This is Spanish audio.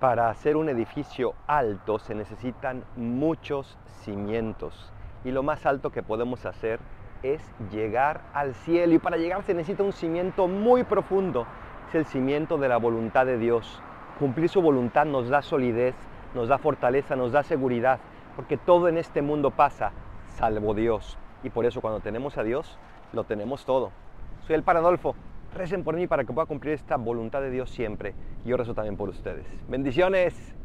Para hacer un edificio alto se necesitan muchos cimientos y lo más alto que podemos hacer es llegar al cielo y para llegar se necesita un cimiento muy profundo, es el cimiento de la voluntad de Dios. Cumplir su voluntad nos da solidez, nos da fortaleza, nos da seguridad, porque todo en este mundo pasa, salvo Dios. Y por eso cuando tenemos a Dios, lo tenemos todo. Soy el Paradolfo. Recen por mí para que pueda cumplir esta voluntad de Dios siempre. Y yo rezo también por ustedes. Bendiciones.